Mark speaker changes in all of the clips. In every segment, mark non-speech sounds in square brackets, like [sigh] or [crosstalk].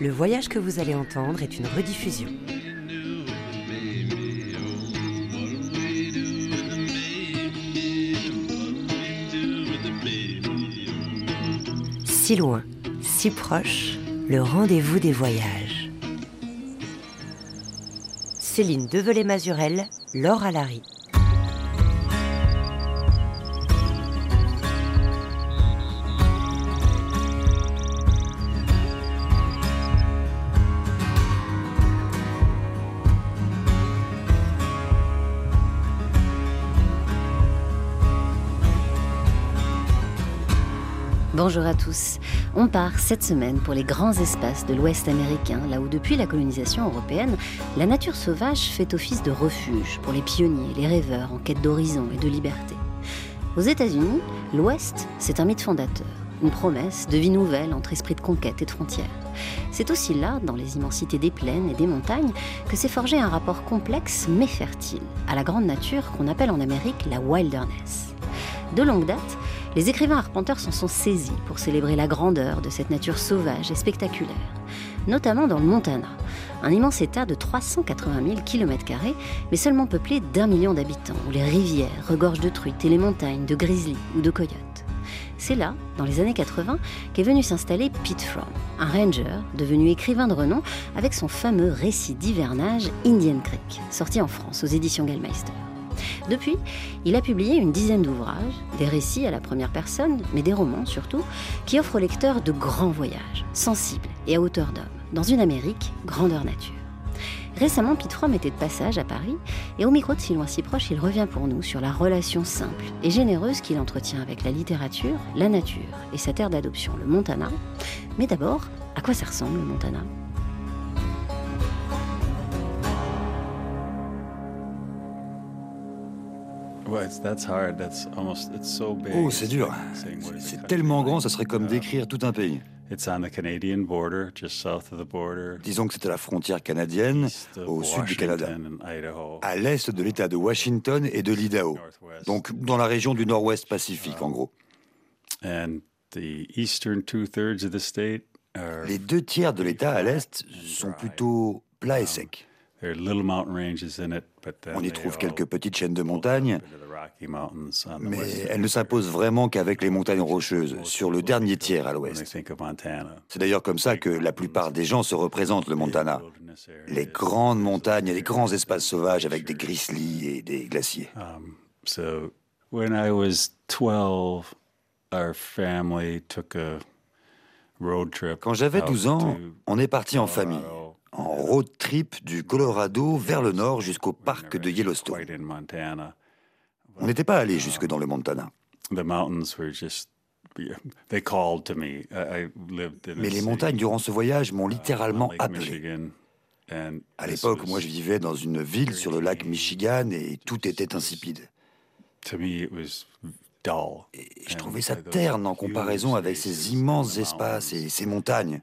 Speaker 1: Le voyage que vous allez entendre est une rediffusion. Si loin, si proche, le rendez-vous des voyages. Céline Develay-Mazurel, Laure Alary.
Speaker 2: Bonjour à tous. On part cette semaine pour les grands espaces de l'Ouest américain, là où depuis la colonisation européenne, la nature sauvage fait office de refuge pour les pionniers, les rêveurs en quête d'horizon et de liberté. Aux États-Unis, l'Ouest, c'est un mythe fondateur, une promesse de vie nouvelle entre esprit de conquête et de frontières. C'est aussi là, dans les immensités des plaines et des montagnes, que s'est forgé un rapport complexe mais fertile à la grande nature qu'on appelle en Amérique la wilderness. De longue date, les écrivains arpenteurs s'en sont saisis pour célébrer la grandeur de cette nature sauvage et spectaculaire, notamment dans le Montana, un immense état de 380 000 km, mais seulement peuplé d'un million d'habitants, où les rivières regorgent de truites et les montagnes de grizzlies ou de coyotes. C'est là, dans les années 80, qu'est venu s'installer Pete Fromm, un ranger devenu écrivain de renom avec son fameux récit d'hivernage Indian Creek, sorti en France aux éditions Gallmeister. Depuis, il a publié une dizaine d'ouvrages, des récits à la première personne, mais des romans surtout, qui offrent aux lecteurs de grands voyages, sensibles et à hauteur d'homme, dans une Amérique grandeur nature. Récemment, Pete était de passage à Paris, et au micro de Si loin si proche, il revient pour nous sur la relation simple et généreuse qu'il entretient avec la littérature, la nature et sa terre d'adoption, le Montana. Mais d'abord, à quoi ça ressemble le Montana?
Speaker 3: Oh, c'est dur. C'est tellement grand, ça serait comme décrire tout un pays. Disons que c'était la frontière canadienne, au sud du Canada, à l'est de l'État de Washington et de l'Idaho, donc dans la région du Nord-Ouest Pacifique, en gros. Les deux tiers de l'État à l'est sont plutôt plats et secs. On y trouve quelques petites chaînes de montagnes, mais elles ne s'imposent vraiment qu'avec les montagnes rocheuses, sur le dernier tiers à l'ouest. C'est d'ailleurs comme ça que la plupart des gens se représentent le Montana. Les grandes montagnes et les grands espaces sauvages avec des grizzlies et des glaciers. Quand j'avais 12 ans, on est parti en famille en road trip du Colorado vers le nord jusqu'au parc de Yellowstone. On n'était pas allé jusque dans le Montana. Mais les montagnes durant ce voyage m'ont littéralement appelé. À l'époque, moi je vivais dans une ville sur le lac Michigan et tout était insipide. Et je trouvais ça terne en comparaison avec ces immenses espaces et ces montagnes.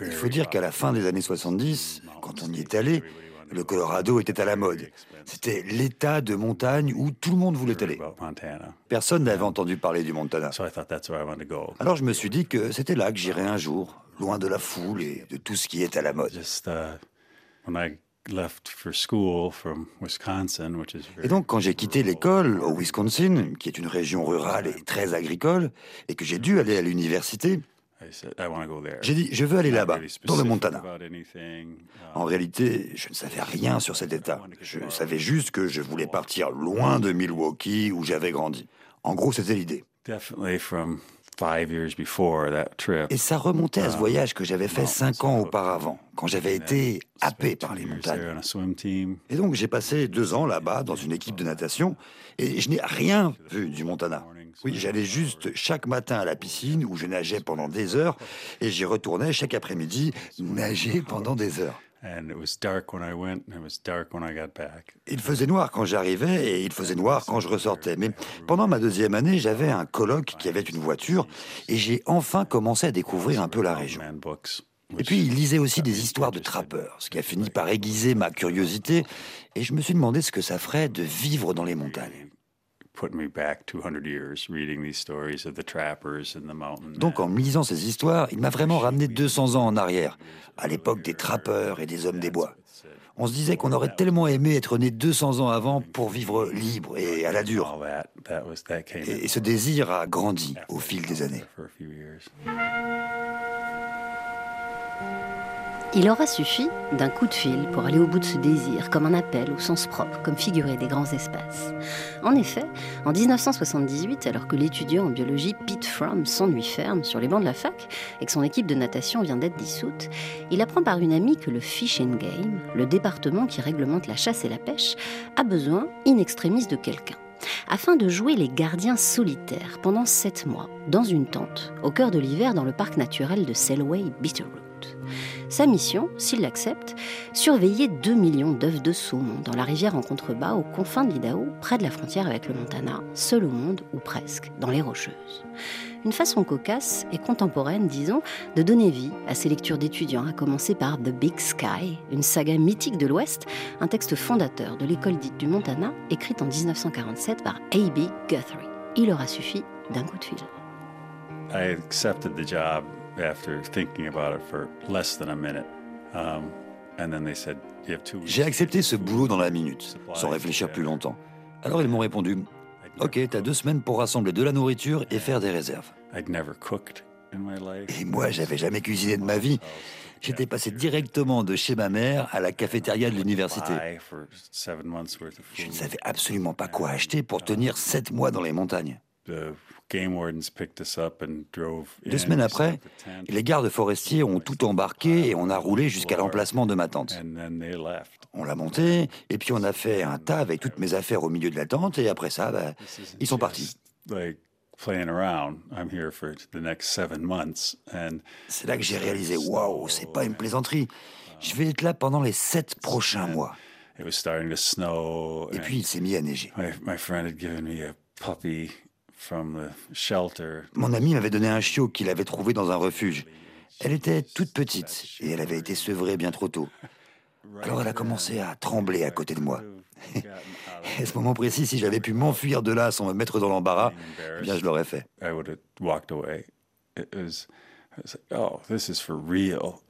Speaker 3: Il faut dire qu'à la fin des années 70, quand on y est allé, le Colorado était à la mode. C'était l'état de montagne où tout le monde voulait aller. Personne n'avait entendu parler du Montana. Alors je me suis dit que c'était là que j'irais un jour, loin de la foule et de tout ce qui est à la mode. Et donc, quand j'ai quitté l'école au Wisconsin, qui est une région rurale et très agricole, et que j'ai dû aller à l'université, j'ai dit, je veux aller là-bas, dans le Montana. En réalité, je ne savais rien sur cet État. Je savais juste que je voulais partir loin de Milwaukee, où j'avais grandi. En gros, c'était l'idée. Et ça remontait à ce um, voyage que j'avais fait cinq ans auparavant, quand j'avais été happé par les montagnes. Et donc j'ai passé deux ans là-bas dans une équipe de natation et je n'ai rien vu du Montana. Oui, j'allais juste chaque matin à la piscine où je nageais pendant des heures et j'y retournais chaque après-midi nager pendant des heures. Il faisait noir quand j'arrivais et il faisait noir quand je ressortais. Mais pendant ma deuxième année, j'avais un colloque qui avait une voiture et j'ai enfin commencé à découvrir un peu la région. Et puis il lisait aussi des histoires de trappeurs, ce qui a fini par aiguiser ma curiosité et je me suis demandé ce que ça ferait de vivre dans les montagnes. Donc en me lisant ces histoires, il m'a vraiment ramené 200 ans en arrière, à l'époque des trappeurs et des hommes des bois. On se disait qu'on aurait tellement aimé être né 200 ans avant pour vivre libre et à la dure. Et, ce désir a grandi au fil des années.
Speaker 2: Il aura suffi d'un coup de fil pour aller au bout de ce désir, comme un appel au sens propre, comme figuré des grands espaces. En effet, en 1978, alors que l'étudiant en biologie Pete Fromm s'ennuie ferme sur les bancs de la fac et que son équipe de natation vient d'être dissoute, il apprend par une amie que le Fish and Game, le département qui réglemente la chasse et la pêche, a besoin in extremis de quelqu'un afin de jouer les gardiens solitaires pendant sept mois dans une tente au cœur de l'hiver dans le parc naturel de Selway Bitterroot. Sa mission, s'il l'accepte, surveiller 2 millions d'œufs de saumon dans la rivière en contrebas aux confins de l'Idaho, près de la frontière avec le Montana, seul au monde, ou presque, dans les Rocheuses. Une façon cocasse et contemporaine, disons, de donner vie à ces lectures d'étudiants, à commencer par The Big Sky, une saga mythique de l'Ouest, un texte fondateur de l'école dite du Montana, écrite en 1947 par A.B. Guthrie. Il aura suffi d'un coup de fil.
Speaker 4: Job
Speaker 3: j'ai accepté ce boulot dans la minute, sans réfléchir plus longtemps. Alors ils m'ont répondu Ok, t'as deux semaines pour rassembler de la nourriture et faire des réserves. Et moi, j'avais jamais cuisiné de ma vie. J'étais passé directement de chez ma mère à la cafétéria de l'université. Je ne savais absolument pas quoi acheter pour tenir sept mois dans les montagnes. Deux semaines après, les gardes forestiers ont tout embarqué et on a roulé jusqu'à l'emplacement de ma tente. On l'a monté et puis on a fait un tas avec toutes mes affaires au milieu de la tente et après ça, bah, ils sont partis. C'est là que j'ai réalisé, waouh, c'est pas une plaisanterie. Je vais être là pendant les sept prochains mois. Et puis il s'est mis à neiger. Mon ami m'avait donné un chiot qu'il avait trouvé dans un refuge. Elle était toute petite et elle avait été sevrée bien trop tôt. Alors elle a commencé à trembler à côté de moi. [laughs] Et à ce moment précis, si j'avais pu m'enfuir de là sans me mettre dans l'embarras, eh bien je l'aurais fait. Oh,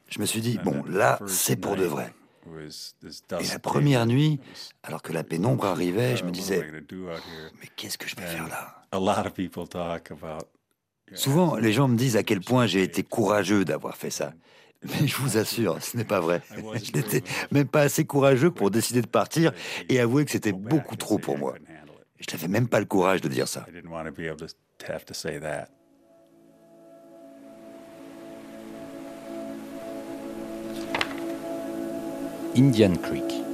Speaker 3: je me suis dit, bon, là, c'est pour de vrai. Et la première nuit, alors que la pénombre arrivait, je me disais, mais qu'est-ce que je vais faire là? Souvent, les gens me disent à quel point j'ai été courageux d'avoir fait ça. Mais je vous assure, ce n'est pas vrai. [laughs] Je n'étais même pas assez courageux pour décider de partir et avouer que c'était beaucoup trop pour moi. Je n'avais même pas le courage de dire ça.
Speaker 5: Indian Creek.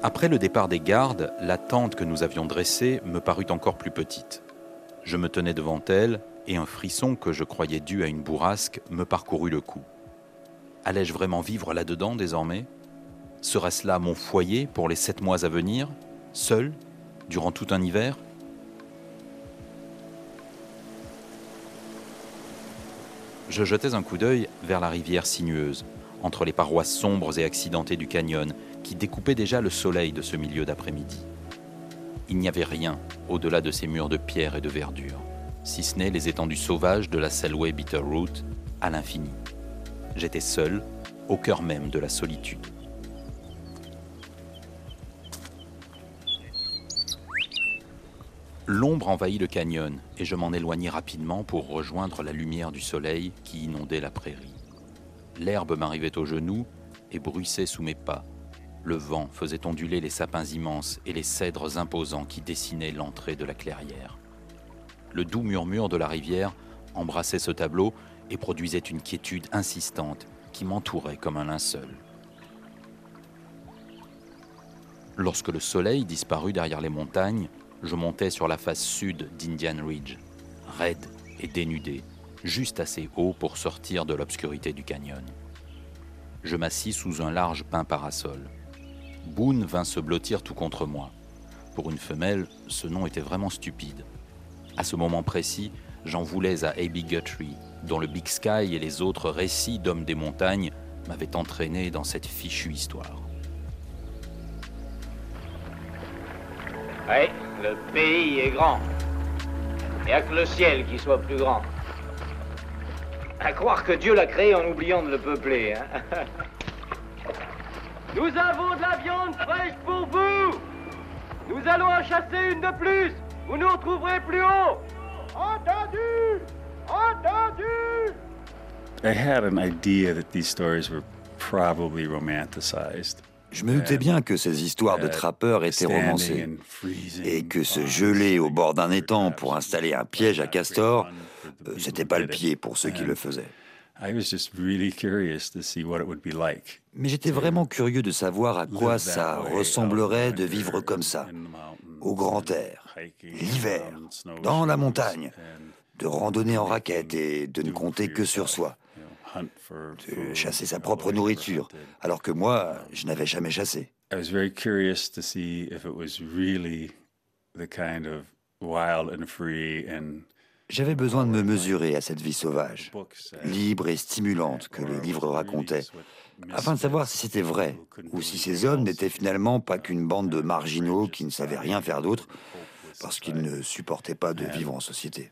Speaker 5: Après le départ des gardes, la tente que nous avions dressée me parut encore plus petite. Je me tenais devant elle et un frisson que je croyais dû à une bourrasque me parcourut le cou. Allais-je vraiment vivre là-dedans désormais? Serait-ce là mon foyer pour les sept mois à venir, seul, durant tout un hiver? Je jetais un coup d'œil vers la rivière sinueuse, entre les parois sombres et accidentées du canyon qui découpait déjà le soleil de ce milieu d'après-midi. Il n'y avait rien au-delà de ces murs de pierre et de verdure, si ce n'est les étendues sauvages de la Selway Bitterroot à l'infini. J'étais seul, au cœur même de la solitude. L'ombre envahit le canyon et je m'en éloignai rapidement pour rejoindre la lumière du soleil qui inondait la prairie. L'herbe m'arrivait aux genoux et bruissait sous mes pas. Le vent faisait onduler les sapins immenses et les cèdres imposants qui dessinaient l'entrée de la clairière. Le doux murmure de la rivière embrassait ce tableau et produisait une quiétude insistante qui m'entourait comme un linceul. Lorsque le soleil disparut derrière les montagnes, je montais sur la face sud d'Indian Ridge, raide et dénudé, juste assez haut pour sortir de l'obscurité du canyon. Je m'assis sous un large pin parasol. Boone vint se blottir tout contre moi. Pour une femelle, ce nom était vraiment stupide. À ce moment précis, j'en voulais à A.B. Guthrie, dont le Big Sky et les autres récits d'hommes des montagnes m'avaient entraîné dans cette fichue histoire.
Speaker 6: Oui, le pays est grand. Il a que le ciel qui soit plus grand. À croire que Dieu l'a créé en oubliant de le peupler. Hein. [laughs]
Speaker 7: Nous avons de la viande fraîche pour vous. Nous allons en chasser une de plus. Vous nous retrouverez plus haut. Entendu Entendu
Speaker 4: I had an idea that these stories were probably romanticized.
Speaker 3: Je me doutais bien que ces histoires de trappeurs étaient romancées et que se geler au bord d'un étang pour installer un piège à castor, euh, c'était pas le pied pour ceux qui le faisaient. Mais j'étais vraiment curieux de savoir à quoi ça ressemblerait de vivre comme ça, au grand air, l'hiver, dans la montagne, de randonner en raquette et de ne compter que sur soi de chasser sa propre nourriture, alors que moi, je n'avais jamais chassé. J'avais besoin de me mesurer à cette vie sauvage, libre et stimulante que les livres racontaient, afin de savoir si c'était vrai, ou si ces hommes n'étaient finalement pas qu'une bande de marginaux qui ne savaient rien faire d'autre, parce qu'ils ne supportaient pas de vivre en société.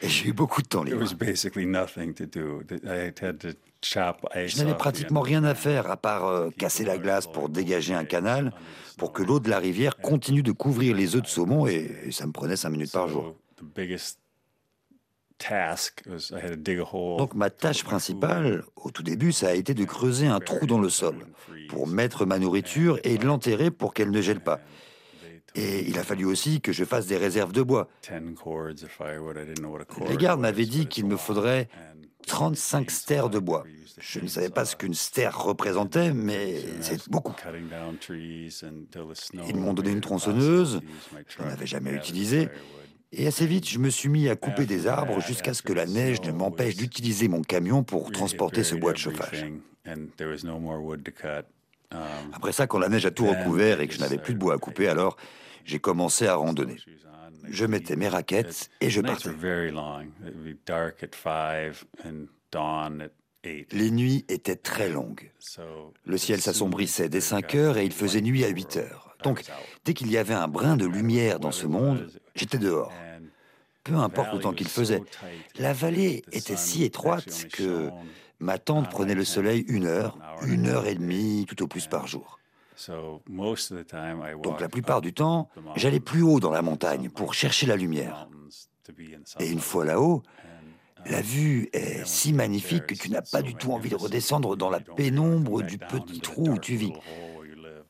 Speaker 3: Et j'ai eu beaucoup de temps libre. Je n'avais pratiquement rien à faire à part euh, casser la glace pour dégager un canal, pour que l'eau de la rivière continue de couvrir les œufs de saumon, et, ça me prenait cinq minutes par jour. Donc ma tâche principale, au tout début, ça a été de creuser un trou dans le sol pour mettre ma nourriture et de l'enterrer pour qu'elle ne gèle pas. Et il a fallu aussi que je fasse des réserves de bois. Les gardes m'avaient dit qu'il me faudrait 35 stères de bois. Je ne savais pas ce qu'une stère représentait, mais c'est beaucoup. Ils m'ont donné une tronçonneuse, je n'en avais jamais utilisé, et assez vite je me suis mis à couper des arbres jusqu'à ce que la neige ne m'empêche d'utiliser mon camion pour transporter ce bois de chauffage. Après ça, quand la neige a tout recouvert et que je n'avais plus de bois à couper, alors j'ai commencé à randonner. Je mettais mes raquettes et je partais. Les nuits étaient très longues. Le ciel s'assombrissait dès 5 heures et il faisait nuit à 8 heures. Donc, dès qu'il y avait un brin de lumière dans ce monde, j'étais dehors. Peu importe le temps qu'il faisait. La vallée était si étroite que ma tente prenait le soleil une heure, une heure et demie, tout au plus par jour. Donc la plupart du temps, j'allais plus haut dans la montagne pour chercher la lumière. Et une fois là-haut, la vue est si magnifique que tu n'as pas du tout envie de redescendre dans la pénombre du petit trou où tu vis.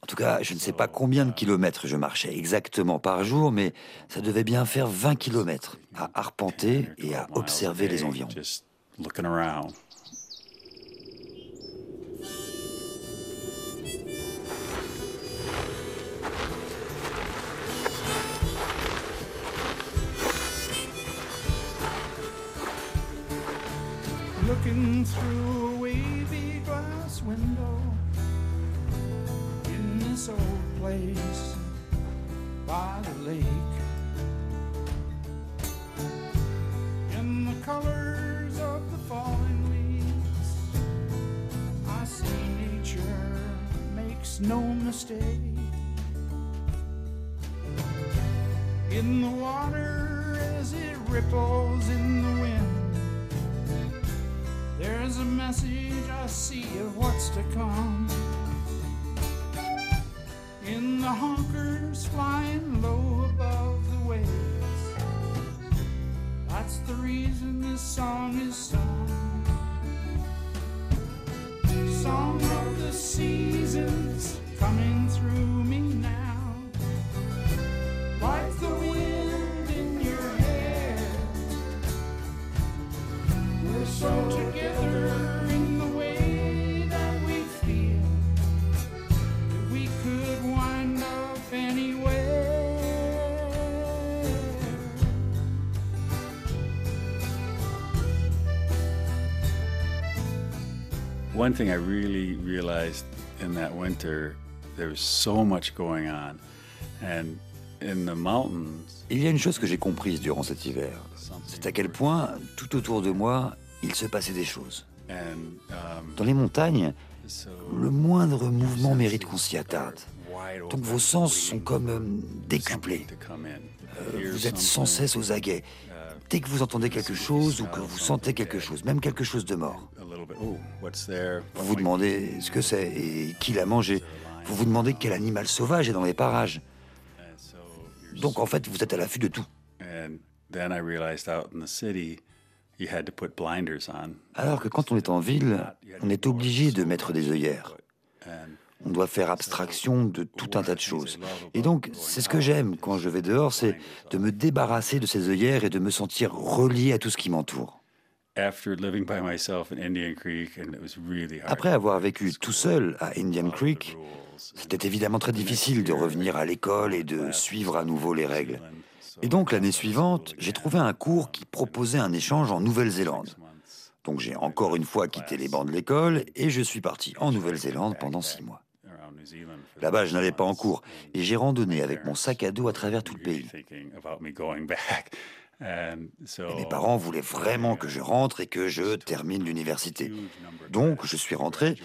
Speaker 3: En tout cas, je ne sais pas combien de kilomètres je marchais exactement par jour, mais ça devait bien faire 20 kilomètres à arpenter et à observer les environs. Looking through a wavy glass window in this old place by the lake. In the colors of the falling leaves, I see nature makes no mistake. In the water as it ripples in the wind a message I see of what's to come. In the honkers flying low above the waves. That's the reason this song is sung. Song of the seasons coming through one thing I really realized in that winter, there was so much going on. And in the mountains, Il y a une chose que j'ai comprise durant cet hiver. C'est à quel point, tout autour de moi, il se passait des choses. Um, Dans les montagnes, le moindre mouvement mérite qu'on s'y attarde. Donc vos sens sont comme euh, décuplés. Euh, vous êtes sans cesse aux aguets. Dès que vous entendez quelque chose ou que vous sentez quelque chose, même quelque chose de mort, vous vous demandez ce que c'est et qui l'a mangé. Vous vous demandez quel animal sauvage est dans les parages. Donc en fait, vous êtes à l'affût de tout. Alors que quand on est en ville, on est obligé de mettre des œillères. On doit faire abstraction de tout un tas de choses. Et donc, c'est ce que j'aime quand je vais dehors, c'est de me débarrasser de ces œillères et de me sentir relié à tout ce qui m'entoure. Après avoir vécu tout seul à Indian Creek, c'était évidemment très difficile de revenir à l'école et de suivre à nouveau les règles. Et donc l'année suivante, j'ai trouvé un cours qui proposait un échange en Nouvelle-Zélande. Donc j'ai encore une fois quitté les bancs de l'école et je suis parti en Nouvelle-Zélande pendant six mois. Là-bas, je n'allais pas en cours et j'ai randonné avec mon sac à dos à travers tout le pays. [laughs] mes parents voulaient vraiment que je rentre et que je termine l'université. Donc, je suis rentré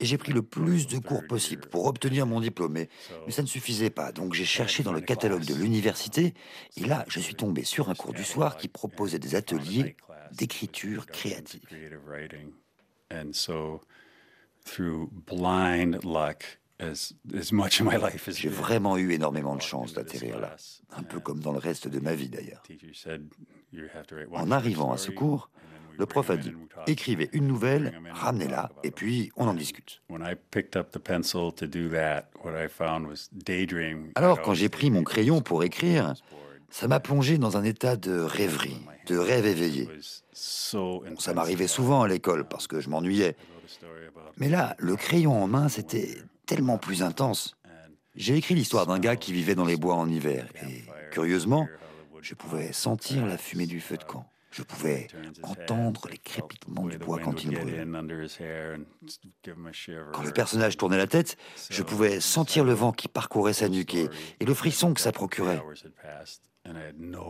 Speaker 3: et j'ai pris le plus de cours possible pour obtenir mon diplôme. Mais, ça ne suffisait pas, donc j'ai cherché dans le catalogue de l'université, et là, je suis tombé sur un cours du soir qui proposait des ateliers d'écriture créative. J'ai vraiment eu énormément de chance d'atterrir là, un peu comme dans le reste de ma vie d'ailleurs. En arrivant à ce cours, le prof a dit écrivez une nouvelle, ramenez-la, et puis on en discute. Alors, quand j'ai pris mon crayon pour écrire, ça m'a plongé dans un état de rêverie, de rêve éveillé. ça m'arrivait souvent à l'école parce que je m'ennuyais. Mais là, le crayon en main, c'était tellement plus intense. J'ai écrit l'histoire d'un gars qui vivait dans les bois en hiver. Et curieusement, je pouvais sentir la fumée du feu de camp. Je pouvais entendre les crépitements du bois quand il brûlait. Quand le personnage tournait la tête, je pouvais sentir le vent qui parcourait sa nuque et, le frisson que ça procurait.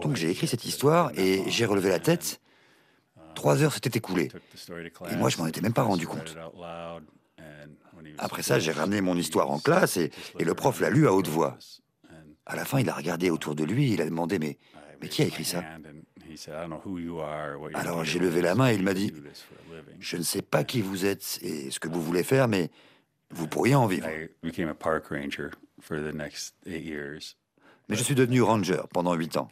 Speaker 3: Donc j'ai écrit cette histoire et j'ai relevé la tête. Trois heures s'étaient écoulées. Et moi, je m'en étais même pas rendu compte. Après ça, j'ai ramené mon histoire en classe et, le prof l'a lu à haute voix. À la fin, il a regardé autour de lui il a demandé mais qui a écrit ça? Alors j'ai levé la main et il m'a dit, je ne sais pas qui vous êtes et ce que vous voulez faire, mais vous pourriez en vivre. Mais je suis devenu ranger pendant huit ans.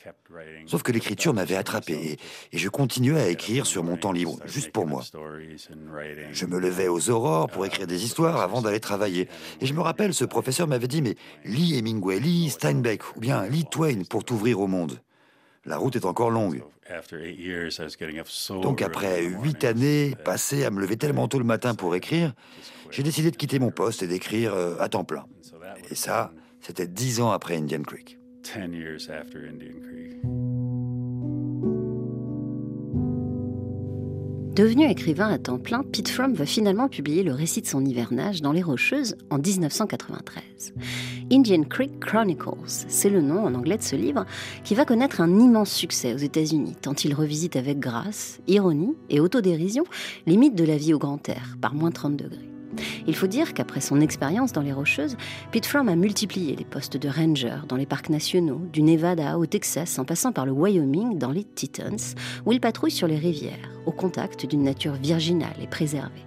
Speaker 3: Sauf que l'écriture m'avait attrapé et, je continuais à écrire sur mon temps libre, juste pour moi. Je me levais aux aurores pour écrire des histoires avant d'aller travailler. Et je me rappelle, ce professeur m'avait dit, mais lis Hemingway, lis Steinbeck, ou bien lis Twain pour t'ouvrir au monde. La route est encore longue. Donc après huit années passées à me lever tellement tôt le matin pour écrire, j'ai décidé de quitter mon poste et d'écrire euh, à temps plein. Et ça, c'était dix ans après Indian Creek.
Speaker 2: Devenu écrivain à temps plein, Pete Fromm va finalement publier le récit de son hivernage dans Les Rocheuses en 1993. Indian Creek Chronicles, c'est le nom en anglais de ce livre, qui va connaître un immense succès aux États-Unis, tant il revisite avec grâce, ironie et autodérision les mythes de la vie au grand air, par moins 30 degrés. Il faut dire qu'après son expérience dans les Rocheuses, Pete Fromm a multiplié les postes de ranger dans les parcs nationaux, du Nevada au Texas en passant par le Wyoming dans les Tetons, où il patrouille sur les rivières, au contact d'une nature virginale et préservée.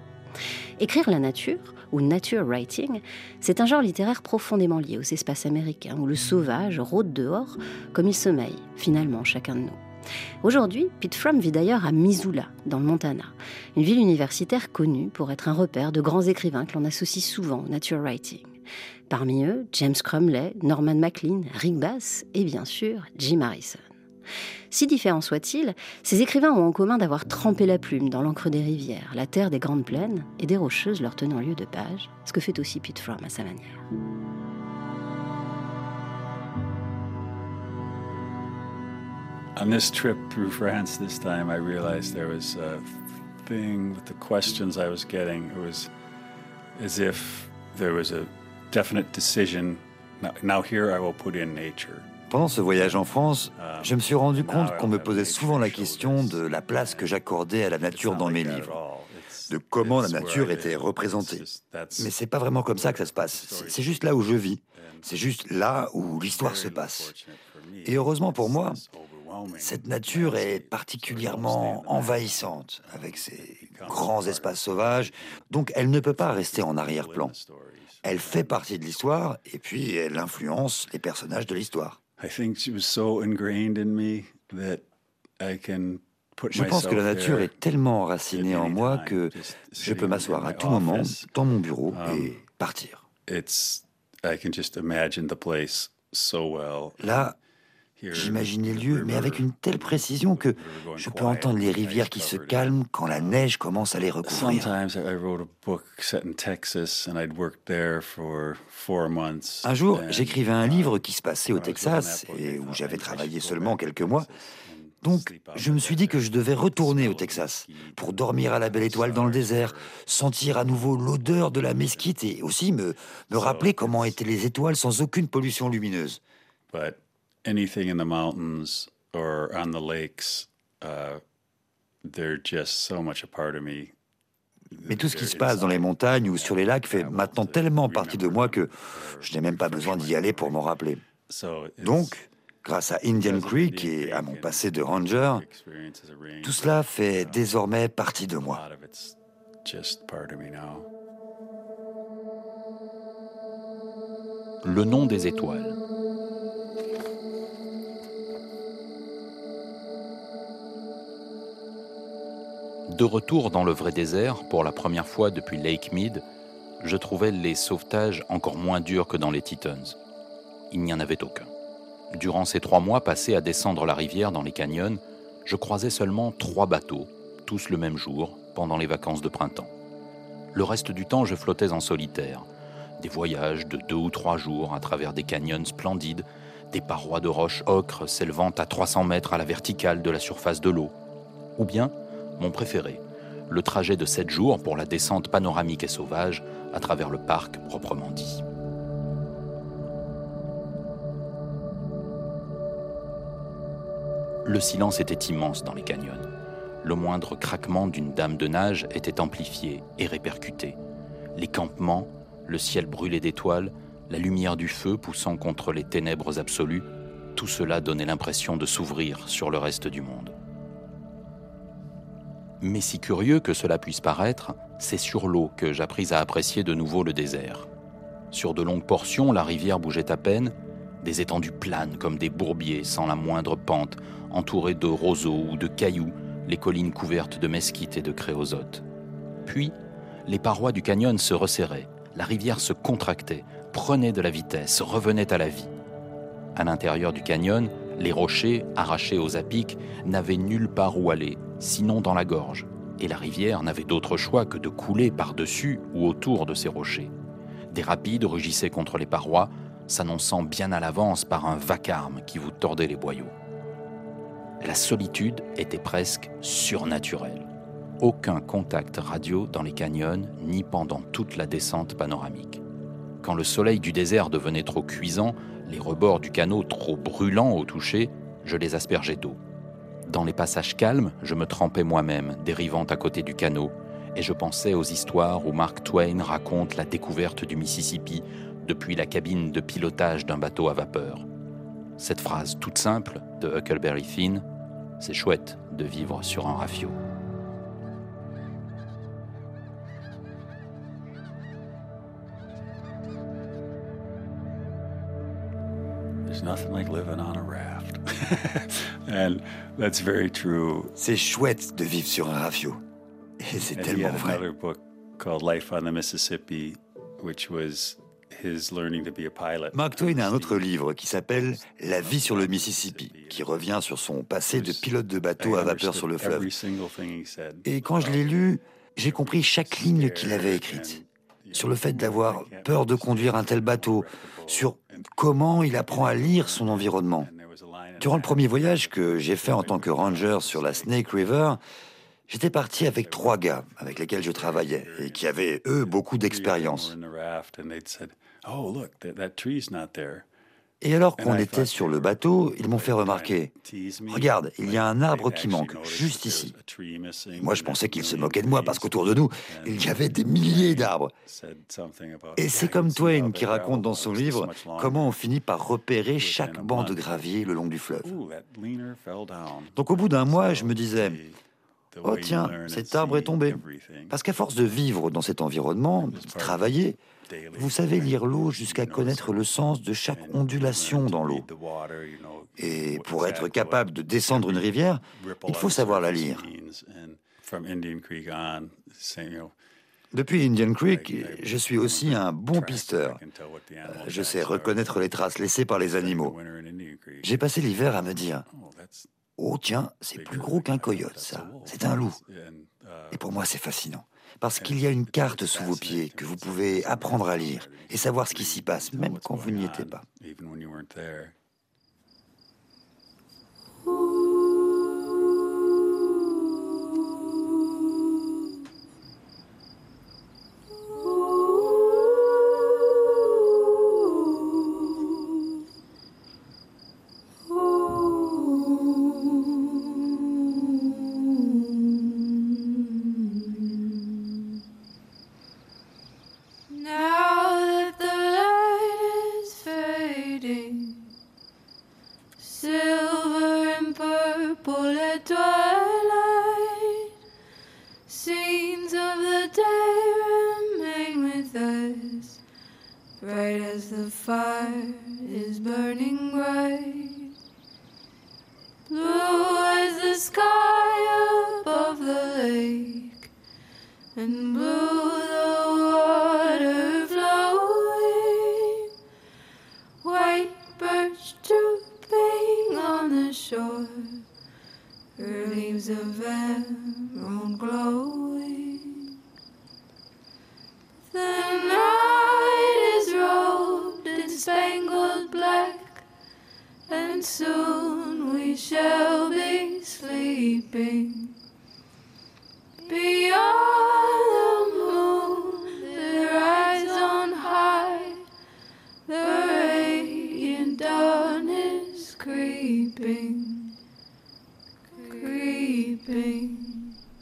Speaker 2: Écrire la nature, ou nature writing, c'est un genre littéraire profondément lié aux espaces américains, où le sauvage rôde dehors comme il sommeille, finalement, chacun de nous. Aujourd'hui, Pete Fromm vit d'ailleurs à Missoula, dans le Montana, une ville universitaire connue pour être un repère de grands écrivains que l'on associe souvent au nature writing. Parmi eux, James Crumley, Norman MacLean, Rick Bass et bien sûr Jim Harrison. Si différents soient-ils, ces écrivains ont en commun d'avoir trempé la plume dans l'encre des rivières, la terre des grandes plaines et des rocheuses leur tenant lieu de page, ce que fait aussi Pete Fromm à sa manière.
Speaker 4: On this trip through France this time, I realized there was a thing with the questions I was getting. It was as if there was a definite decision. Now, now here I will put in nature.
Speaker 3: Pendant ce voyage en France, je me suis rendu compte qu'on me posait souvent la question de la place que j'accordais à la nature dans mes livres. de comment la nature était représentée. Mais c'est pas vraiment comme ça que ça se passe. C'est juste là où je vis. C'est juste là où l'histoire se passe. Et heureusement pour moi, cette nature est particulièrement envahissante, avec ses grands espaces sauvages, donc elle ne peut pas rester en arrière-plan. Elle fait partie de l'histoire, et puis elle influence les personnages de l'histoire. Je pense que la nature est tellement enracinée en moi que je peux m'asseoir à tout moment dans mon bureau et um, partir. Là, J'imagine les lieux, mais avec une telle précision que je peux entendre les rivières qui se calment quand la neige commence à les recouvrir. Un jour, j'écrivais un livre qui se passait au Texas et où j'avais travaillé seulement quelques mois. Donc, je me suis dit que je devais retourner au Texas pour dormir à la belle étoile dans le désert, sentir à nouveau l'odeur de la mesquite et aussi me, me rappeler comment étaient les étoiles sans aucune pollution lumineuse anything in the mountains or on the lakes, uh, they're just so much a part of me. Mais tout ce qui se passe dans les montagnes ou sur les lacs fait maintenant tellement partie de moi que je n'ai même pas besoin d'y aller pour m'en rappeler. Donc, grâce à Indian Creek et à mon passé de ranger, tout cela fait désormais partie de moi.
Speaker 5: Le nom des étoiles. De retour dans le vrai désert, pour la première fois depuis Lake Mead, je trouvais les sauvetages encore moins durs que dans les Tetons. Il n'y en avait aucun. Durant ces trois mois passés à descendre la rivière dans les canyons, je croisais seulement trois bateaux, tous le même jour, pendant les vacances de printemps. Le reste du temps, je flottais en solitaire. Des voyages de deux ou trois jours à travers des canyons splendides, des parois de roches ocre s'élevant à 300 mètres à la verticale de la surface de l'eau. Ou bien mon préféré, le trajet de 7 jours pour la descente panoramique et sauvage à travers le parc proprement dit. Le silence était immense dans les canyons. Le moindre craquement d'une dame de nage était amplifié et répercuté. Les campements, le ciel brûlé d'étoiles, la lumière du feu poussant contre les ténèbres absolues, tout cela donnait l'impression de s'ouvrir sur le reste du monde. Mais si curieux que cela puisse paraître, c'est sur l'eau que j'appris à apprécier de nouveau le désert. Sur de longues portions, la rivière bougeait à peine, des étendues planes comme des bourbiers sans la moindre pente, entourées de roseaux ou de cailloux, les collines couvertes de mesquites et de créosotes. Puis, les parois du canyon se resserraient, la rivière se contractait, prenait de la vitesse, revenait à la vie. À l'intérieur du canyon, les rochers, arrachés aux apics, n'avaient nulle part où aller, sinon dans la gorge, et la rivière n'avait d'autre choix que de couler par-dessus ou autour de ces rochers. Des rapides rugissaient contre les parois, s'annonçant bien à l'avance par un vacarme qui vous tordait les boyaux. La solitude était presque surnaturelle. Aucun contact radio dans les canyons ni pendant toute la descente panoramique. Quand le soleil du désert devenait trop cuisant, les rebords du canot trop brûlants au toucher, je les aspergeais d'eau. Dans les passages calmes, je me trempais moi-même, dérivant à côté du canot, et je pensais aux histoires où Mark Twain raconte la découverte du Mississippi depuis la cabine de pilotage d'un bateau à vapeur. Cette phrase toute simple de Huckleberry Finn, c'est chouette de vivre sur un rafio. [laughs]
Speaker 3: C'est chouette de vivre sur un rafio. Et c'est tellement vrai. Mark Twain a un autre livre qui s'appelle La vie sur le Mississippi, qui revient sur son passé de pilote de bateau à vapeur sur le fleuve. Et quand je l'ai lu, j'ai compris chaque ligne qu'il avait écrite. Sur le fait d'avoir peur de conduire un tel bateau, sur comment il apprend à lire son environnement. Durant le premier voyage que j'ai fait en tant que ranger sur la Snake River, j'étais parti avec trois gars avec lesquels je travaillais et qui avaient, eux, beaucoup d'expérience. Et alors qu'on était sur le bateau, ils m'ont fait remarquer Regarde, il y a un arbre qui manque, juste ici. moi, je pensais qu'ils se moquaient de moi parce qu'autour de nous, il y avait des milliers d'arbres. Et c'est comme Twain qui raconte dans son livre comment on finit par repérer chaque banc de gravier le long du fleuve. Donc au bout d'un mois, je me disais Oh tiens, cet arbre est tombé. Parce qu'à force de vivre dans cet environnement, de travailler, vous savez lire l'eau jusqu'à connaître le sens de chaque ondulation dans l'eau. Et pour être capable de descendre une rivière, il faut savoir la lire. Depuis Indian Creek, je suis aussi un bon pisteur. Je sais reconnaître les traces laissées par les animaux. J'ai passé l'hiver à me dire Oh tiens, c'est plus gros qu'un coyote, ça. C'est un loup. Et pour moi, c'est fascinant parce qu'il y a une carte sous vos pieds que vous pouvez apprendre à lire et savoir ce qui s'y passe, même quand vous n'y étiez pas.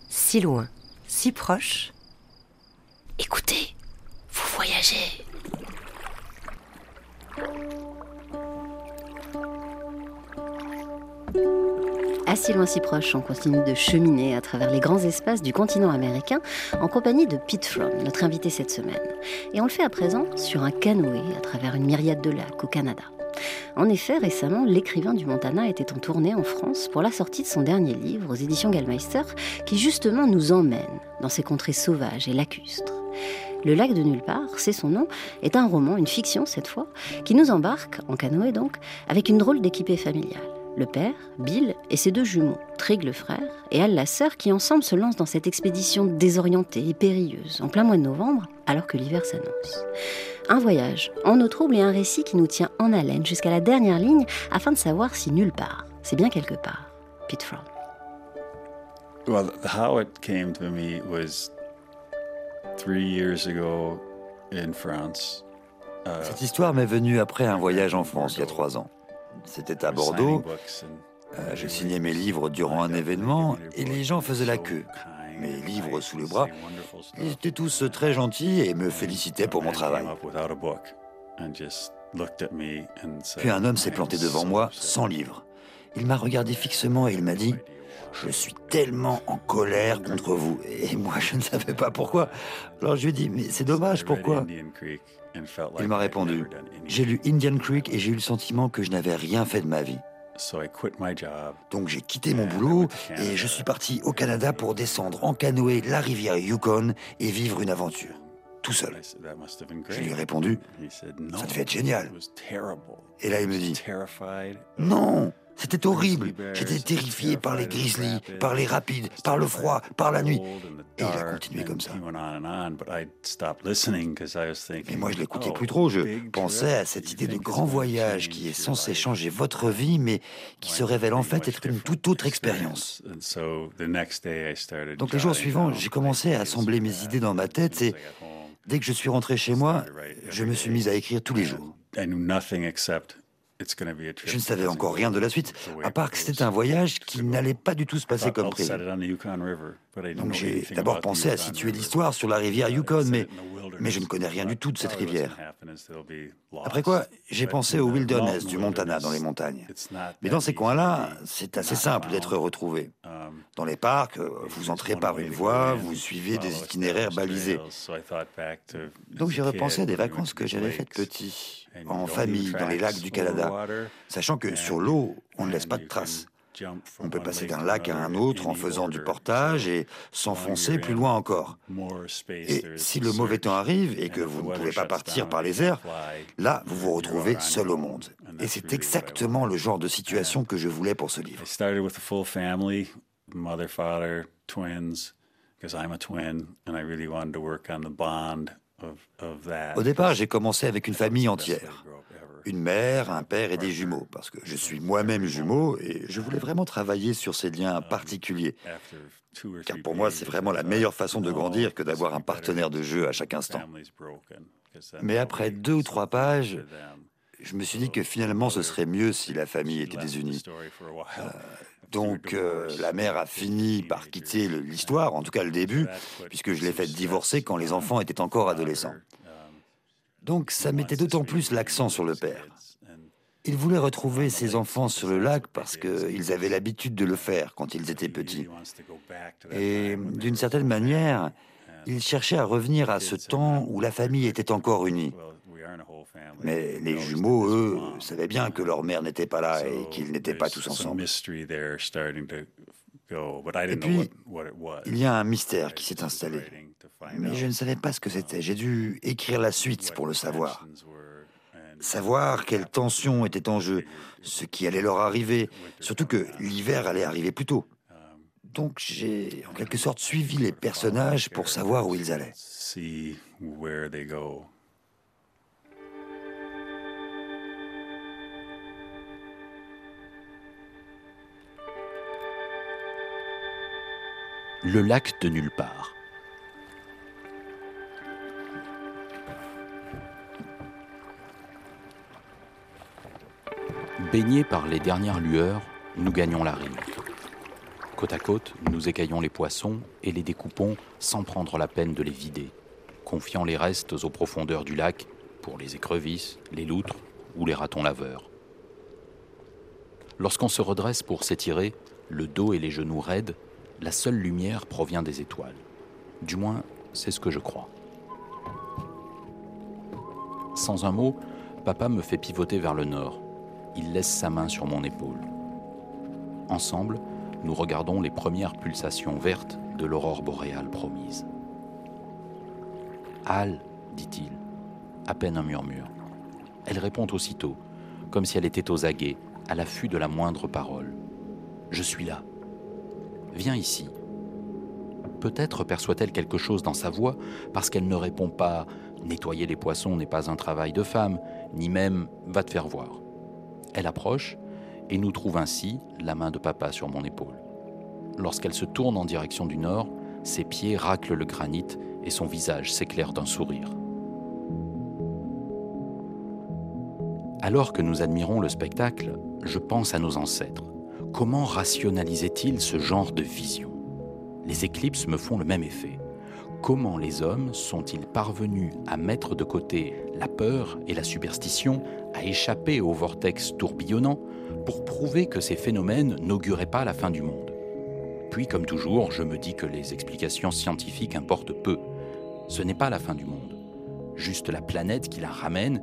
Speaker 1: Si loin, si proche. Écoutez, vous voyagez.
Speaker 2: À si loin, si proche, on continue de cheminer à travers les grands espaces du continent américain en compagnie de Pete From, notre invité cette semaine. Et on le fait à présent sur un canoë à travers une myriade de lacs au Canada. En effet, récemment, l'écrivain du Montana était en tournée en France pour la sortie de son dernier livre aux éditions Gallmeister, qui justement nous emmène dans ces contrées sauvages et lacustres. Le lac de nulle part, c'est son nom, est un roman, une fiction cette fois, qui nous embarque, en canoë donc, avec une drôle d'équipée familiale. Le père, Bill, et ses deux jumeaux, Trig le frère et Al la sœur, qui ensemble se lancent dans cette expédition désorientée et périlleuse, en plein mois de novembre, alors que l'hiver s'annonce. Un voyage en eau trouble et un récit qui nous tient en haleine jusqu'à la dernière ligne afin de savoir si nulle part, c'est bien quelque part. Pete From.
Speaker 4: Well, how it came to me was three years ago in France.
Speaker 3: Uh, Cette histoire m'est venue après un voyage en France il y a trois ans. C'était à Bordeaux. Euh, je signais mes livres durant un événement et les gens faisaient la queue mes livres sous le bras. Ils étaient tous très gentils et me félicitaient pour mon travail. Puis un homme s'est planté devant moi sans livre. Il m'a regardé fixement et il m'a dit Je suis tellement en colère contre vous. Et moi, je ne savais pas pourquoi. Alors je lui ai dit Mais c'est dommage, pourquoi? Il m'a répondu J'ai lu Indian Creek et j'ai eu le sentiment que je n'avais rien fait de ma vie. Donc j'ai quitté mon boulot et je suis parti au Canada pour descendre en canoë la rivière Yukon et vivre une aventure. Tout seul. Je lui ai répondu, ça devait être génial. Et là il me dit, non, c'était horrible. J'étais terrifié par les grizzlies, par les rapides, par le froid, par la nuit. Et il a continué comme ça. Et moi, je l'écoutais plus trop. Je pensais à cette idée de grand voyage qui est censé changer votre vie, mais qui se révèle en fait être une toute autre expérience. Donc, le jour suivant, j'ai commencé à assembler mes idées dans ma tête et dès que je suis rentré chez moi, je me suis mis à écrire tous les jours. Je ne savais encore rien de la suite, à part que c'était un voyage qui n'allait pas du tout se passer comme prévu. Donc j'ai d'abord pensé à situer l'histoire sur la rivière Yukon, mais, mais je ne connais rien du tout de cette rivière. Après quoi, j'ai pensé au wilderness du Montana dans les montagnes. Mais dans ces coins-là, c'est assez simple d'être retrouvé. Dans les parcs, euh, vous entrez par une voie, vous suivez des itinéraires balisés. Donc j'ai repensé à des vacances que j'avais faites petit, en famille, dans les lacs du Canada, sachant que sur l'eau, on ne laisse pas de traces. On peut passer d'un lac à un autre en faisant du portage et s'enfoncer plus loin encore. Et si le mauvais temps arrive et que vous ne pouvez pas partir par les airs, là, vous vous retrouvez seul au monde. Et c'est exactement le genre de situation que je voulais pour ce livre. Au départ, j'ai commencé avec une famille entière une mère, un père et des jumeaux, parce que je suis moi-même jumeau et je voulais vraiment travailler sur ces liens particuliers. Car pour moi, c'est vraiment la meilleure façon de grandir que d'avoir un partenaire de jeu à chaque instant. Mais après deux ou trois pages, je me suis dit que finalement ce serait mieux si la famille était désunie. Euh, donc euh, la mère a fini par quitter l'histoire, en tout cas le début, puisque je l'ai fait divorcer quand les enfants étaient encore adolescents. Donc ça mettait d'autant plus l'accent sur le père. Il voulait retrouver ses enfants sur le lac parce qu'ils avaient l'habitude de le faire quand ils étaient petits. Et d'une certaine manière, il cherchait à revenir à ce temps où la famille était encore unie. Mais les jumeaux, eux, savaient bien que leur mère n'était pas là et qu'ils n'étaient pas tous ensemble. Et puis, il y a un mystère qui s'est installé. Mais je ne savais pas ce que c'était. J'ai dû écrire la suite pour le savoir. Savoir quelle tension était en jeu, ce qui allait leur arriver, surtout que l'hiver allait arriver plus tôt. Donc j'ai en quelque sorte suivi les personnages pour savoir où ils allaient.
Speaker 5: Le lac de nulle part. Baignés par les dernières lueurs, nous gagnons la rive. Côte à côte, nous écaillons les poissons et les découpons sans prendre la peine de les vider, confiant les restes aux profondeurs du lac pour les écrevisses, les loutres ou les ratons laveurs. Lorsqu'on se redresse pour s'étirer, le dos et les genoux raides, la seule lumière provient des étoiles. Du moins, c'est ce que je crois. Sans un mot, papa me fait pivoter vers le nord, il laisse sa main sur mon épaule. Ensemble, nous regardons les premières pulsations vertes de l'aurore boréale promise. Al, dit-il, à peine un murmure. Elle répond aussitôt, comme si elle était aux aguets, à l'affût de la moindre parole. Je suis là. Viens ici. Peut-être perçoit-elle quelque chose dans sa voix parce qu'elle ne répond pas Nettoyer les poissons n'est pas un travail de femme, ni même Va te faire voir. Elle approche et nous trouve ainsi la main de papa sur mon épaule. Lorsqu'elle se tourne en direction du nord, ses pieds raclent le granit et son visage s'éclaire d'un sourire. Alors que nous admirons le spectacle, je pense à nos ancêtres. Comment rationalisaient-ils ce genre de vision? Les éclipses me font le même effet. Comment les hommes sont-ils parvenus à mettre de côté la peur et la superstition, à échapper au vortex tourbillonnant pour prouver que ces phénomènes n'auguraient pas la fin du monde? Puis, comme toujours, je me dis que les explications scientifiques importent peu. Ce n'est pas la fin du monde, juste la planète qui la ramène,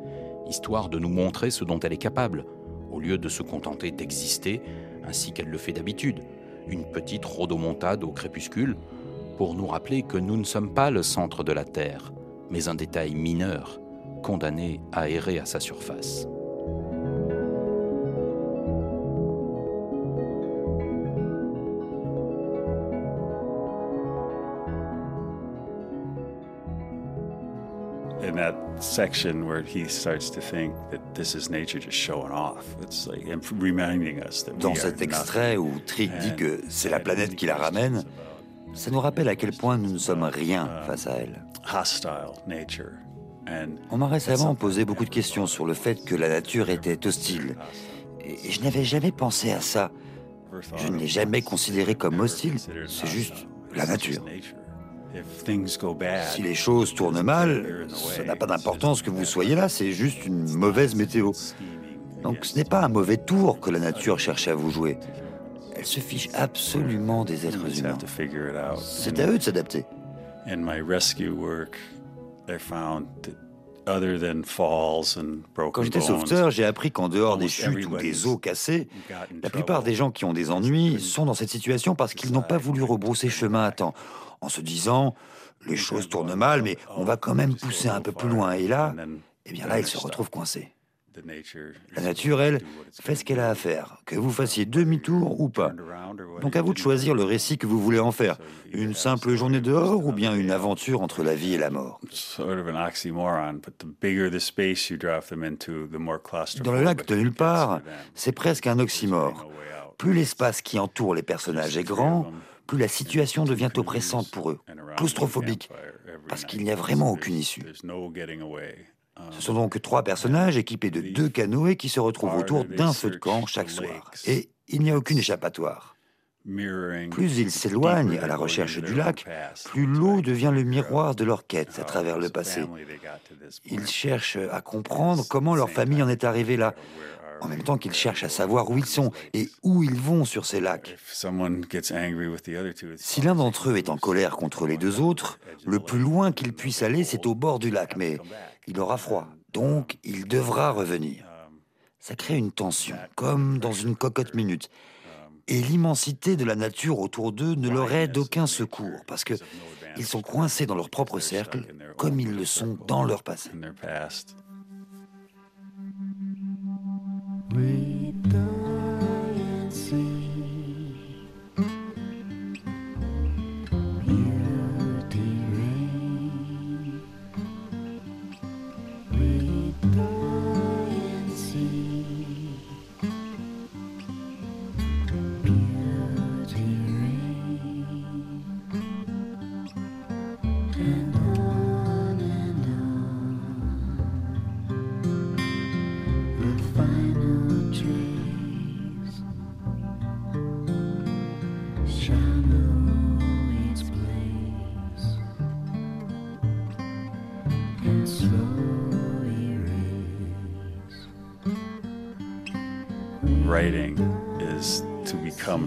Speaker 5: histoire de nous montrer ce dont elle est capable, au lieu de se contenter d'exister ainsi qu'elle le fait d'habitude, une petite rodomontade au crépuscule pour nous rappeler que nous ne sommes pas le centre de la Terre, mais un détail mineur, condamné à errer à sa surface.
Speaker 4: that section where he starts to think that this is nature just showing off. It's like reminding us that
Speaker 3: Dans cet extrait où Trick dit que c'est la planète qui la ramène, ça nous rappelle à quel point nous ne sommes rien face à elle. On m'a récemment posé beaucoup de questions sur le fait que la nature était hostile. Et je n'avais jamais pensé à ça. Je ne l'ai jamais considéré comme hostile, c'est juste la nature. Si les choses tournent mal, ça n'a pas d'importance que vous soyez là, c'est juste une mauvaise météo. Donc ce n'est pas un mauvais tour que la nature cherche à vous jouer. Elle se fiche absolument des êtres humains. C'est à eux de s'adapter. Quand j'étais sauveteur, j'ai appris qu'en dehors des chutes ou des os cassés, la plupart des gens qui ont des ennuis sont dans cette situation parce qu'ils n'ont pas voulu rebrousser chemin à temps, en se disant les choses tournent mal, mais on va quand même pousser un peu plus loin. Et là, eh bien là, ils se retrouvent coincés. La nature, elle, fait ce qu'elle a à faire, que vous fassiez demi-tour ou pas. Donc à vous de choisir le récit que vous voulez en faire. Une simple journée dehors ou bien une aventure entre la vie et la mort. Dans le lac de nulle part, c'est presque un oxymore. Plus l'espace qui entoure les personnages est grand, plus la situation devient oppressante pour eux, claustrophobique, parce qu'il n'y a vraiment aucune issue. Ce sont donc trois personnages équipés de deux canoës qui se retrouvent autour d'un feu de camp chaque soir. Et il n'y a aucune échappatoire. Plus ils s'éloignent à la recherche du lac, plus l'eau devient le miroir de leur quête à travers le passé. Ils cherchent à comprendre comment leur famille en est arrivée là, en même temps qu'ils cherchent à savoir où ils sont et où ils vont sur ces lacs. Si l'un d'entre eux est en colère contre les deux autres, le plus loin qu'il puisse aller, c'est au bord du lac, mais il aura froid, donc il devra revenir. Ça crée une tension, comme dans une cocotte minute. Et l'immensité de la nature autour d'eux ne leur est d'aucun secours, parce que ils sont coincés dans leur propre cercle, comme ils le sont dans leur passé.
Speaker 4: Writing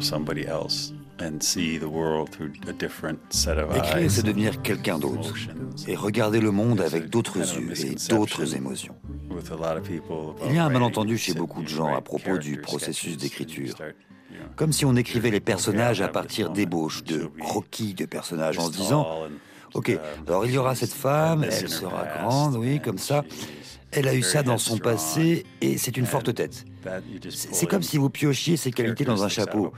Speaker 4: somebody else and see the world through a different set of
Speaker 3: Écrire, c'est devenir quelqu'un d'autre et regarder le monde avec d'autres yeux et d'autres émotions. Il y a un malentendu chez beaucoup de gens à propos du processus d'écriture. Comme si on écrivait les personnages à partir d'ébauches, de croquis de personnages, en se disant Ok, alors il y aura cette femme, elle sera grande, oui, comme ça. Elle a eu ça dans son passé et c'est une forte tête. C'est comme si vous piochiez ses qualités dans un chapeau.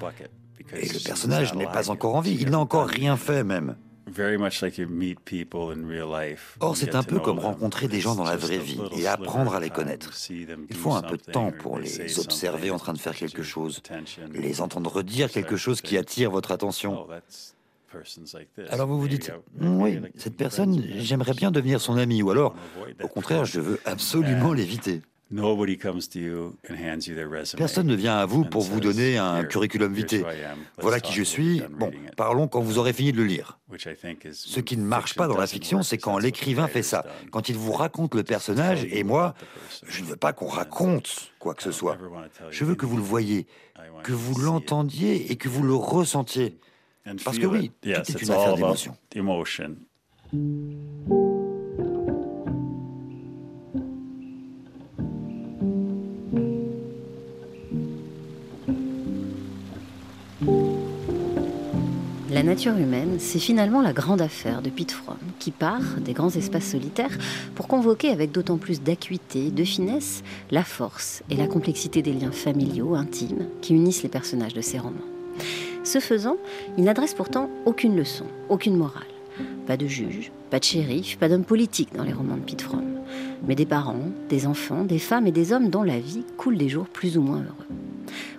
Speaker 3: Et le personnage n'est pas encore en vie, il n'a encore rien fait même. Or, c'est un peu comme rencontrer des gens dans la vraie vie et apprendre à les connaître. Il faut un peu de temps pour les observer en train de faire quelque chose, les entendre dire quelque chose qui attire votre attention. Alors vous vous dites, oui, cette personne, j'aimerais bien devenir son ami, ou alors, au contraire, je veux absolument l'éviter. Personne ne vient à vous pour vous donner un curriculum vitae. Voilà qui je suis. Bon, parlons quand vous aurez fini de le lire. Ce qui ne marche pas dans la fiction, c'est quand l'écrivain fait ça, quand il vous raconte le personnage, et moi, je ne veux pas qu'on raconte quoi que ce soit. Je veux que vous le voyiez, que vous l'entendiez et que vous le ressentiez. Parce que oui, tout est une affaire d'émotion.
Speaker 2: La nature humaine, c'est finalement la grande affaire de Pete Fromm, qui part des grands espaces solitaires pour convoquer avec d'autant plus d'acuité, de finesse, la force et la complexité des liens familiaux, intimes, qui unissent les personnages de ses romans. Ce faisant, il n'adresse pourtant aucune leçon, aucune morale. Pas de juge, pas de shérif, pas d'homme politique dans les romans de Pete Fromm, mais des parents, des enfants, des femmes et des hommes dont la vie coule des jours plus ou moins heureux.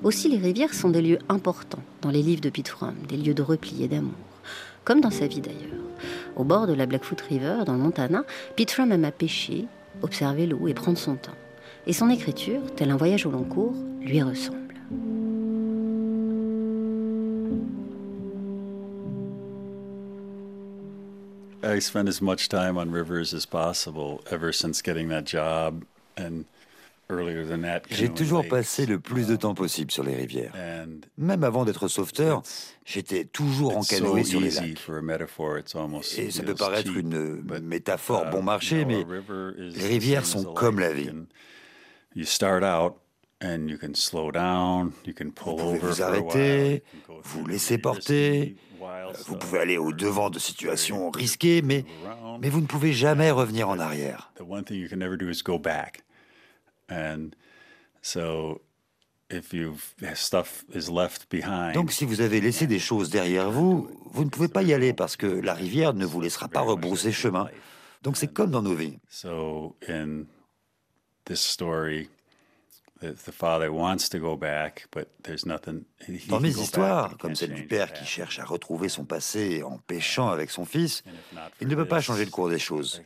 Speaker 2: Aussi, les rivières sont des lieux importants dans les livres de Pete Fromm, des lieux de repli et d'amour, comme dans sa vie d'ailleurs. Au bord de la Blackfoot River, dans le Montana, Pete Fromm aime à pêcher, observer l'eau et prendre son temps. Et son écriture, tel un voyage au long cours, lui ressemble.
Speaker 4: I spent as much time on rivers as possible ever since getting that job and
Speaker 3: J'ai toujours passé le plus de temps possible sur les rivières. Même avant d'être sauveteur, j'étais toujours en canoë sur les lacs. Et ça peut paraître une métaphore bon marché, mais les rivières sont comme la vie. Vous pouvez vous arrêter, vous laisser porter, vous pouvez aller au devant de situations risquées, mais, mais vous ne pouvez jamais revenir en arrière. Donc si vous avez laissé des choses derrière vous, vous ne pouvez pas y aller parce que la rivière ne vous laissera pas rebrousser chemin. Donc c'est comme dans nos vies. Dans mes histoires, comme celle du père qui cherche à retrouver son passé en pêchant avec son fils, il ne peut pas changer le cours des choses.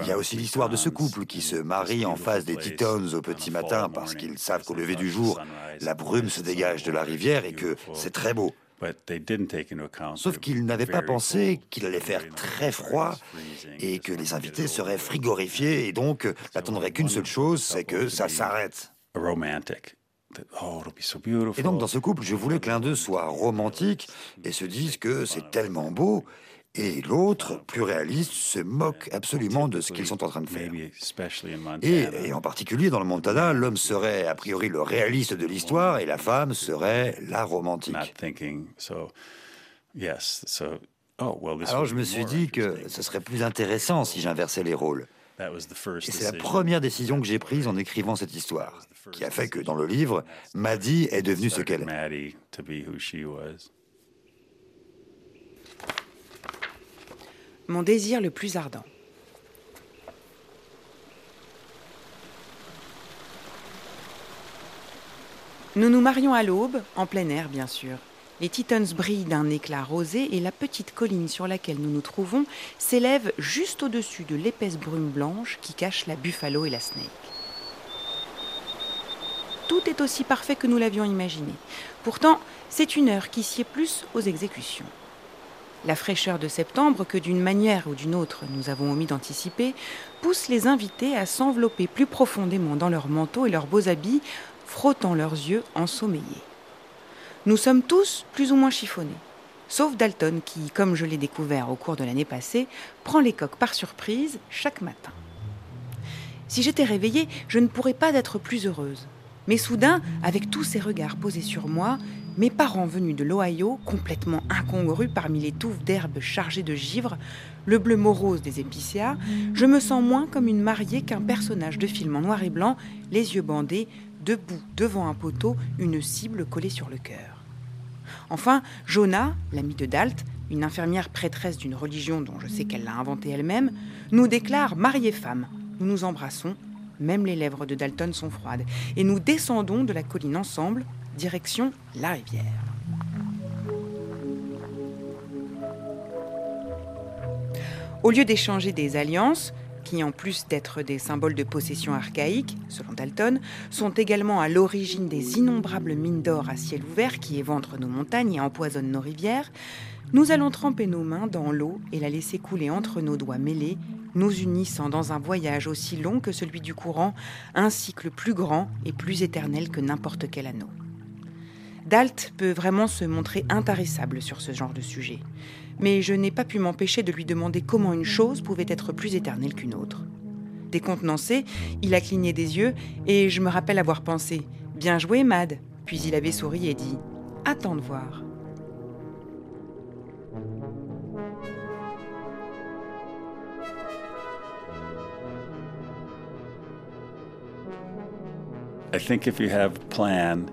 Speaker 3: Il y a aussi l'histoire de ce couple qui se marie en face des Tetons au petit matin parce qu'ils savent qu'au lever du jour, la brume se dégage de la rivière et que c'est très beau. Sauf qu'ils n'avaient pas pensé qu'il allait faire très froid et que les invités seraient frigorifiés et donc n'attendraient qu'une seule chose, c'est que ça s'arrête. Oh, et donc dans ce couple, je voulais que l'un d'eux soit romantique et se dise que c'est tellement beau et l'autre, plus réaliste, se moque absolument de ce qu'ils sont en train de faire. Et, en particulier dans le Montana, l'homme serait a priori le réaliste de l'histoire et la femme serait la romantique. Oh, Alors je me suis dit que ce serait plus intéressant si j'inversais les rôles. Et c'est la première décision que j'ai prise en écrivant cette histoire, qui a fait que dans le livre, Maddie est devenue ce qu'elle est.
Speaker 8: mon désir le plus ardent. Nous nous marions à l'aube, en plein air bien sûr. Les Titans brillent d'un éclat rosé et la petite colline sur laquelle nous nous trouvons s'élève juste au-dessus de l'épaisse brume blanche qui cache la Buffalo et la Snake. Tout est aussi parfait que nous l'avions imaginé. Pourtant, c'est une heure qui sied plus aux exécutions. La fraîcheur de septembre, que d'une manière ou d'une autre nous avons omis d'anticiper, pousse les invités à s'envelopper plus profondément dans leurs manteaux et leurs beaux habits, frottant leurs yeux ensommeillés. Nous sommes tous plus ou moins chiffonnés, sauf Dalton qui, comme je l'ai découvert au cours de l'année passée, prend les coques par surprise chaque matin. Si j'étais réveillée, je ne pourrais pas être plus heureuse. Mais soudain, avec tous ces regards posés sur moi, mes parents venus de l'Ohio, complètement incongrus parmi les touffes d'herbes chargées de givre, le bleu morose des épicéas, je me sens moins comme une mariée qu'un personnage de film en noir et blanc, les yeux bandés, debout devant un poteau, une cible collée sur le cœur. Enfin, Jonah, l'amie de Dalt, une infirmière prêtresse d'une religion dont je sais qu'elle l'a inventée elle-même, nous déclare mariée femme. Nous nous embrassons, même les lèvres de Dalton sont froides, et nous descendons de la colline ensemble, direction la rivière. Au lieu d'échanger des alliances, qui en plus d'être des symboles de possession archaïque, selon Dalton, sont également à l'origine des innombrables mines d'or à ciel ouvert qui éventrent nos montagnes et empoisonnent nos rivières, nous allons tremper nos mains dans l'eau et la laisser couler entre nos doigts mêlés, nous unissant dans un voyage aussi long que celui du courant, un cycle plus grand et plus éternel que n'importe quel anneau. Dalt peut vraiment se montrer intarissable sur ce genre de sujet. Mais je n'ai pas pu m'empêcher de lui demander comment une chose pouvait être plus éternelle qu'une autre. Décontenancé, il a cligné des yeux et je me rappelle avoir pensé Bien joué, Mad. Puis il avait souri et dit Attends de voir.
Speaker 4: Plan,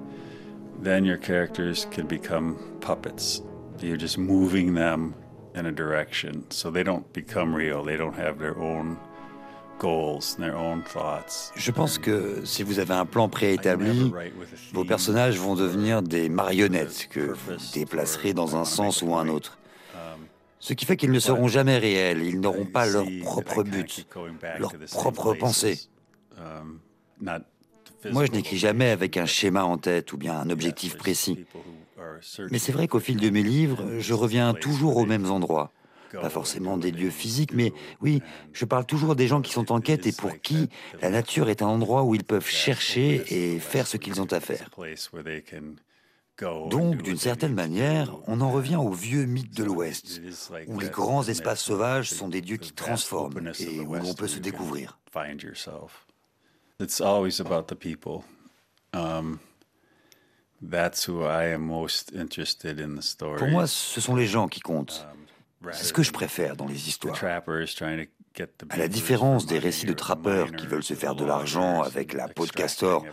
Speaker 4: then your characters can become puppets. You're just moving them in a direction. So they don't become real. They don't have their own
Speaker 3: Je pense que si vous avez un plan préétabli, vos personnages vont devenir des marionnettes que vous déplacerez dans un sens ou un autre. Ce qui fait qu'ils ne seront jamais réels, ils n'auront pas leur propre but, leur propre pensée. Moi, je n'écris jamais avec un schéma en tête ou bien un objectif précis. Mais c'est vrai qu'au fil de mes livres, je reviens toujours aux mêmes endroits. Pas forcément des lieux physiques, mais oui, je parle toujours des gens qui sont en quête et pour qui la nature est un endroit où ils peuvent chercher et faire ce qu'ils ont à faire. Donc, d'une certaine manière, on en revient au vieux mythe de l'Ouest, où les grands espaces sauvages sont des dieux qui transforment et où l'on peut se découvrir. Pour moi, ce sont les gens qui comptent. Um, C'est ce que je préfère dans les histoires. À la différence des récits de trappeurs qui veulent se faire de l'argent avec la peau de castor,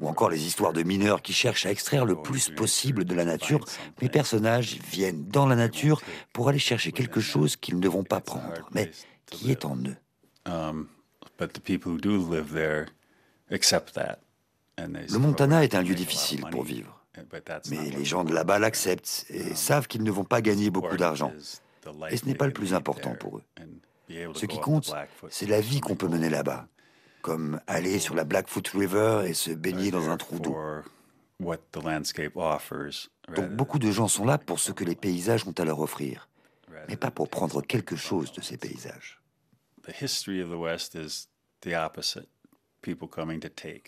Speaker 3: ou encore les histoires de mineurs qui cherchent à extraire le plus possible de la nature, mes personnages viennent dans la nature pour aller chercher quelque chose qu'ils ne vont pas prendre, mais qui est en eux. Um, le Montana est un lieu difficile pour vivre, mais les gens de là-bas l'acceptent et savent qu'ils ne vont pas gagner beaucoup d'argent. Et ce n'est pas le plus important pour eux. Ce qui compte, c'est la vie qu'on peut mener là-bas, comme aller sur la Blackfoot River et se baigner dans un trou d'eau. Donc beaucoup de gens sont là pour ce que les paysages ont à leur offrir, mais pas pour prendre quelque chose de ces paysages.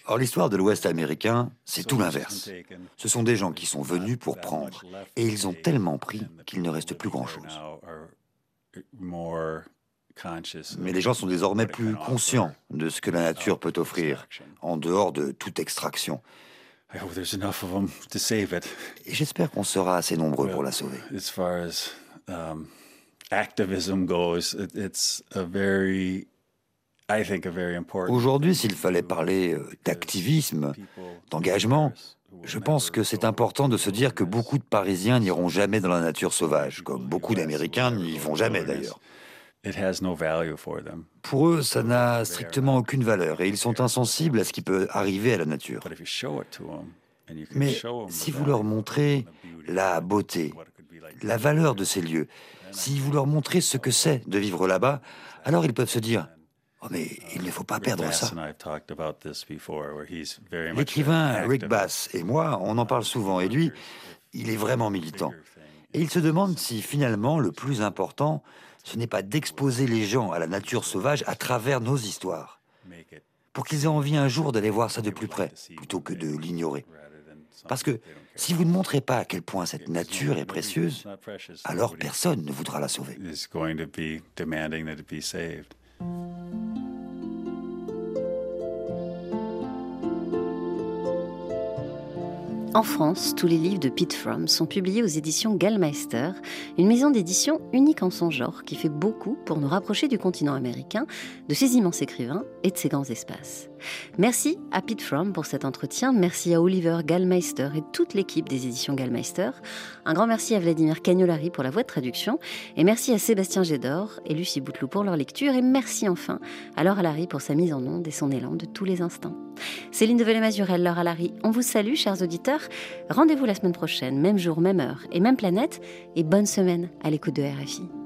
Speaker 3: Or, l'histoire de l'Ouest américain, c'est tout l'inverse. Ce sont des gens qui sont venus pour prendre, et ils ont tellement pris qu'il ne reste plus grand-chose. Mais les gens sont désormais plus conscients de ce que la nature peut offrir, en dehors de toute extraction. Et j'espère qu'on sera assez nombreux pour la sauver. Aujourd'hui, s'il fallait parler euh, d'activisme, d'engagement, je pense que c'est important de se dire que beaucoup de Parisiens n'iront jamais dans la nature sauvage, comme beaucoup d'Américains n'y vont jamais d'ailleurs. Pour eux, ça n'a strictement aucune valeur et ils sont insensibles à ce qui peut arriver à la nature. Mais si vous leur montrez la beauté, la valeur de ces lieux, si vous leur montrez ce que c'est de vivre là-bas, alors ils peuvent se dire Oh, mais il ne faut pas perdre ça. L'écrivain Rick Bass et moi, on en parle souvent, et lui, il est vraiment militant. Et il se demande si finalement le plus important, ce n'est pas d'exposer les gens à la nature sauvage à travers nos histoires, pour qu'ils aient envie un jour d'aller voir ça de plus près, plutôt que de l'ignorer. Parce que si vous ne montrez pas à quel point cette nature est précieuse, alors personne ne voudra la sauver.
Speaker 2: En France, tous les livres de Pete Fromm sont publiés aux éditions Gallmeister, une maison d'édition unique en son genre qui fait beaucoup pour nous rapprocher du continent américain, de ses immenses écrivains et de ses grands espaces. Merci à Pete Fromm pour cet entretien, merci à Oliver Gallmeister et toute l'équipe des éditions Gallmeister, un grand merci à Vladimir Cagnolari pour la voix de traduction, et merci à Sébastien Gédor et Lucie Bouteloup pour leur lecture, et merci enfin à Laure Alary pour sa mise en onde et son élan de tous les instants. Céline Develay-Mazurel, Laure Alary, on vous salue, chers auditeurs. Rendez-vous la semaine prochaine, même jour, même heure et même planète. Et bonne semaine à l'écoute de RFI.